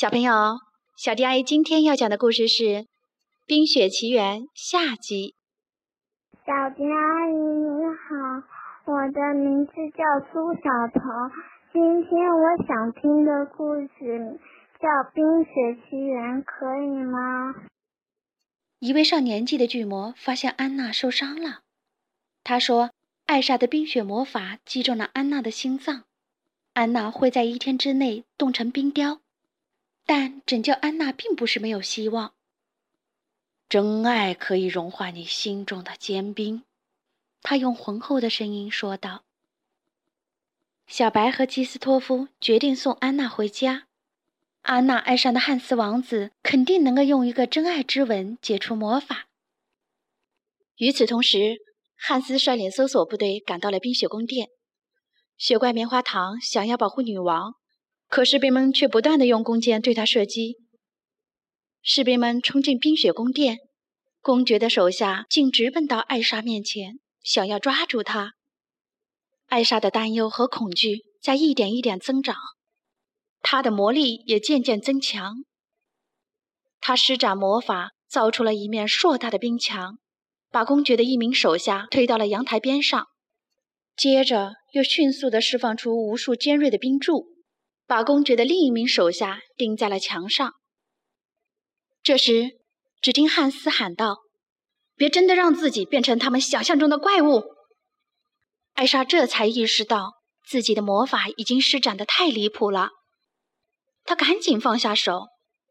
小朋友，小迪阿姨今天要讲的故事是《冰雪奇缘》下集。小迪阿姨你好，我的名字叫苏小鹏，今天我想听的故事叫《冰雪奇缘》，可以吗？一位上年纪的巨魔发现安娜受伤了，他说：“艾莎的冰雪魔法击中了安娜的心脏，安娜会在一天之内冻成冰雕。”但拯救安娜并不是没有希望。真爱可以融化你心中的坚冰，他用浑厚的声音说道。小白和基斯托夫决定送安娜回家。安娜爱上的汉斯王子肯定能够用一个真爱之吻解除魔法。与此同时，汉斯率领搜索部队赶到了冰雪宫殿。雪怪棉花糖想要保护女王。可士兵们却不断的用弓箭对他射击。士兵们冲进冰雪宫殿，公爵的手下竟直奔到艾莎面前，想要抓住她。艾莎的担忧和恐惧在一点一点增长，她的魔力也渐渐增强。她施展魔法，造出了一面硕大的冰墙，把公爵的一名手下推到了阳台边上，接着又迅速地释放出无数尖锐的冰柱。把公爵的另一名手下钉在了墙上。这时，只听汉斯喊道：“别真的让自己变成他们想象中的怪物！”艾莎这才意识到自己的魔法已经施展的太离谱了，她赶紧放下手，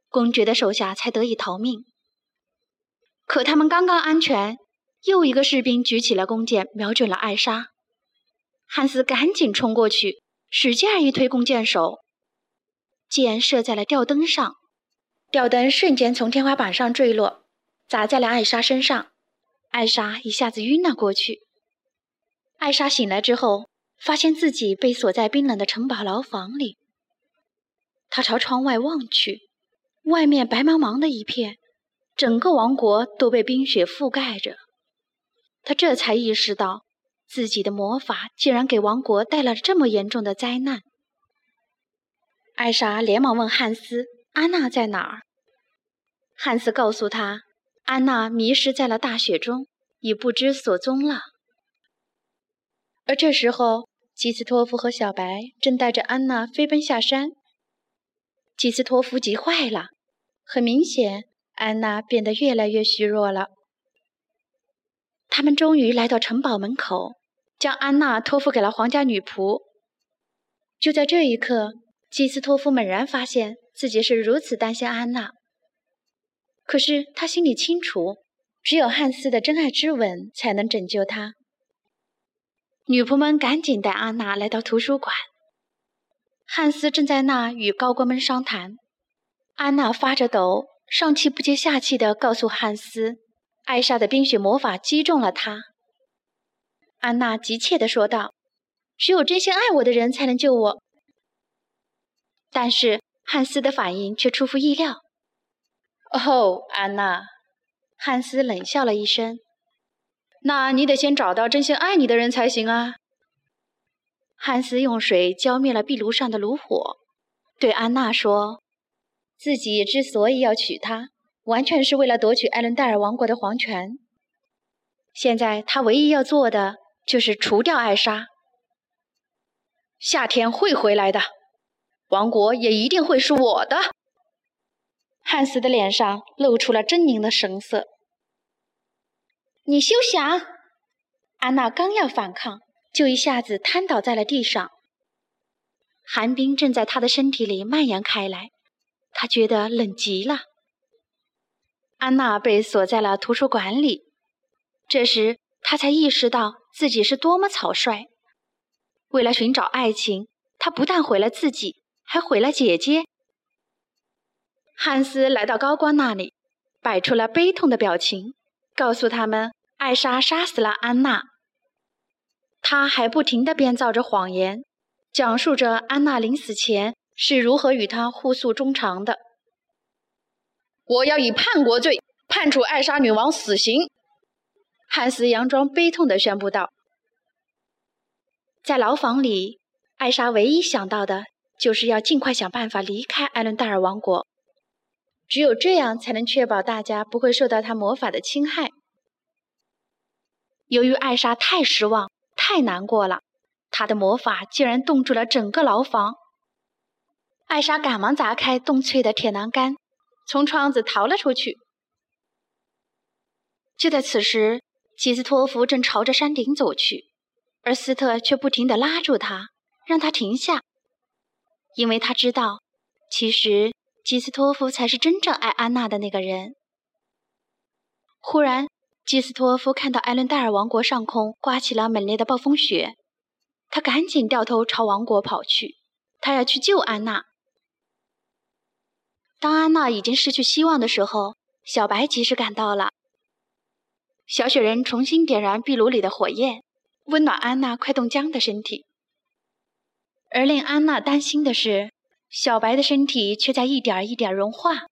公爵的手下才得以逃命。可他们刚刚安全，又一个士兵举起了弓箭，瞄准了艾莎。汉斯赶紧冲过去，使劲一推弓箭手。箭射在了吊灯上，吊灯瞬间从天花板上坠落，砸在了艾莎身上。艾莎一下子晕了过去。艾莎醒来之后，发现自己被锁在冰冷的城堡牢房里。她朝窗外望去，外面白茫茫的一片，整个王国都被冰雪覆盖着。她这才意识到，自己的魔法竟然给王国带来了这么严重的灾难。艾莎连忙问汉斯：“安娜在哪儿？”汉斯告诉他：“安娜迷失在了大雪中，已不知所踪了。”而这时候，基斯托夫和小白正带着安娜飞奔下山。基斯托夫急坏了，很明显，安娜变得越来越虚弱了。他们终于来到城堡门口，将安娜托付给了皇家女仆。就在这一刻。基斯托夫猛然发现自己是如此担心安娜，可是他心里清楚，只有汉斯的真爱之吻才能拯救他。女仆们赶紧带安娜来到图书馆，汉斯正在那与高官们商谈。安娜发着抖，上气不接下气地告诉汉斯，艾莎的冰雪魔法击中了她。安娜急切地说道：“只有真心爱我的人才能救我。”但是汉斯的反应却出乎意料。哦，安娜，汉斯冷笑了一声。那你得先找到真心爱你的人才行啊。汉斯用水浇灭了壁炉上的炉火，对安娜说：“自己之所以要娶她，完全是为了夺取艾伦戴尔王国的皇权。现在他唯一要做的就是除掉艾莎。夏天会回来的。”王国也一定会是我的。汉斯的脸上露出了狰狞的神色。你休想！安娜刚要反抗，就一下子瘫倒在了地上。寒冰正在她的身体里蔓延开来，她觉得冷极了。安娜被锁在了图书馆里。这时，她才意识到自己是多么草率。为了寻找爱情，她不但毁了自己。还毁了姐姐。汉斯来到高官那里，摆出了悲痛的表情，告诉他们艾莎杀死了安娜。他还不停地编造着谎言，讲述着安娜临死前是如何与他互诉衷肠的。我要以叛国罪判处艾莎女王死刑。汉斯佯装悲痛地宣布道。在牢房里，艾莎唯一想到的。就是要尽快想办法离开艾伦戴尔王国。只有这样，才能确保大家不会受到他魔法的侵害。由于艾莎太失望、太难过了，她的魔法竟然冻住了整个牢房。艾莎赶忙砸开冻脆的铁栏杆，从窗子逃了出去。就在此时，基斯托夫正朝着山顶走去，而斯特却不停地拉住他，让他停下，因为他知道，其实。基斯托夫才是真正爱安娜的那个人。忽然，基斯托夫看到艾伦戴尔王国上空刮起了猛烈的暴风雪，他赶紧掉头朝王国跑去，他要去救安娜。当安娜已经失去希望的时候，小白及时赶到了。小雪人重新点燃壁炉里的火焰，温暖安娜快冻僵的身体。而令安娜担心的是。小白的身体却在一点一点融化。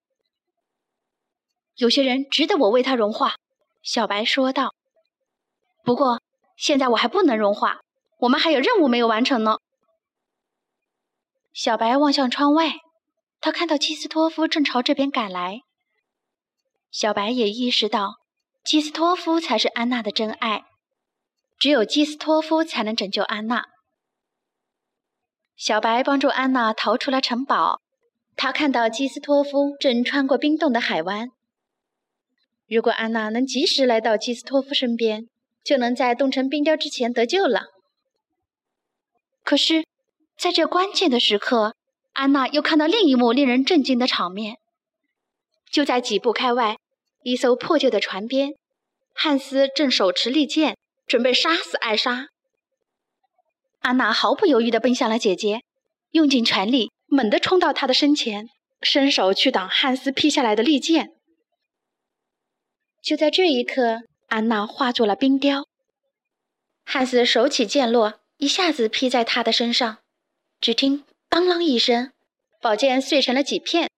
有些人值得我为他融化，小白说道。不过现在我还不能融化，我们还有任务没有完成呢。小白望向窗外，他看到基斯托夫正朝这边赶来。小白也意识到，基斯托夫才是安娜的真爱，只有基斯托夫才能拯救安娜。小白帮助安娜逃出了城堡。他看到基斯托夫正穿过冰冻的海湾。如果安娜能及时来到基斯托夫身边，就能在冻成冰雕之前得救了。可是，在这关键的时刻，安娜又看到另一幕令人震惊的场面。就在几步开外，一艘破旧的船边，汉斯正手持利剑，准备杀死艾莎。安娜毫不犹豫地奔向了姐姐，用尽全力，猛地冲到她的身前，伸手去挡汉斯劈下来的利剑。就在这一刻，安娜化作了冰雕。汉斯手起剑落，一下子劈在她的身上。只听“当啷”一声，宝剑碎成了几片。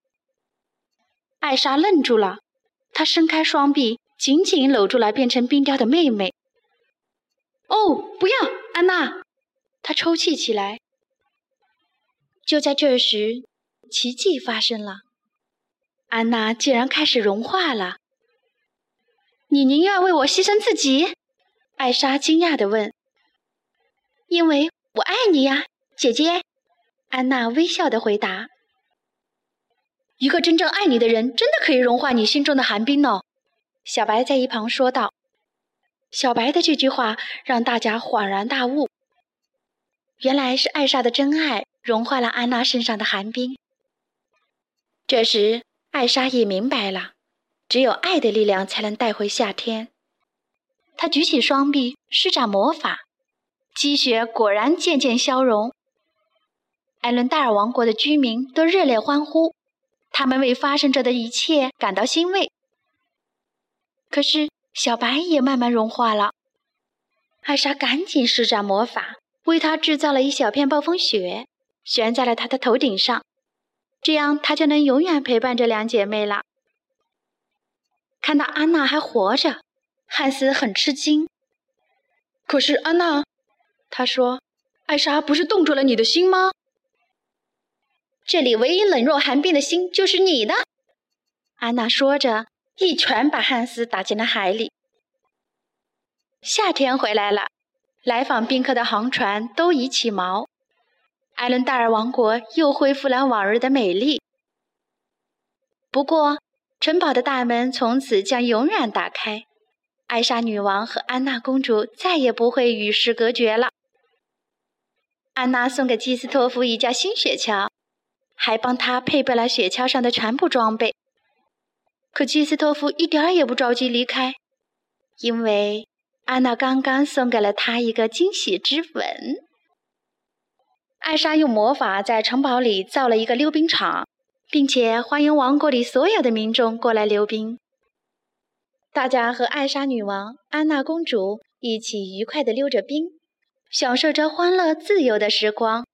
艾莎愣住了，她伸开双臂，紧紧搂住了变成冰雕的妹妹。“哦，不要，安娜！”他抽泣起来。就在这时，奇迹发生了，安娜竟然开始融化了。你宁愿为我牺牲自己？艾莎惊讶地问。因为我爱你呀，姐姐。安娜微笑地回答。一个真正爱你的人，真的可以融化你心中的寒冰呢。小白在一旁说道。小白的这句话让大家恍然大悟。原来是艾莎的真爱融化了安娜身上的寒冰。这时，艾莎也明白了，只有爱的力量才能带回夏天。她举起双臂，施展魔法，积雪果然渐渐消融。艾伦戴尔王国的居民都热烈欢呼，他们为发生着的一切感到欣慰。可是，小白也慢慢融化了。艾莎赶紧施展魔法。为他制造了一小片暴风雪，悬在了他的头顶上，这样他就能永远陪伴着两姐妹了。看到安娜还活着，汉斯很吃惊。可是安娜，他说：“艾莎不是冻住了你的心吗？”这里唯一冷若寒冰的心就是你的。安娜说着，一拳把汉斯打进了海里。夏天回来了。来访宾客的航船都已起锚，艾伦戴尔王国又恢复了往日的美丽。不过，城堡的大门从此将永远打开，艾莎女王和安娜公主再也不会与世隔绝了。安娜送给基斯托夫一架新雪橇，还帮他配备了雪橇上的全部装备。可基斯托夫一点儿也不着急离开，因为。安娜刚刚送给了他一个惊喜之吻。艾莎用魔法在城堡里造了一个溜冰场，并且欢迎王国里所有的民众过来溜冰。大家和艾莎女王、安娜公主一起愉快地溜着冰，享受着欢乐自由的时光。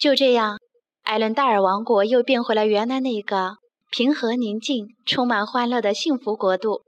就这样，艾伦戴尔王国又变回了原来那个平和宁静、充满欢乐的幸福国度。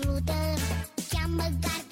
Through the gard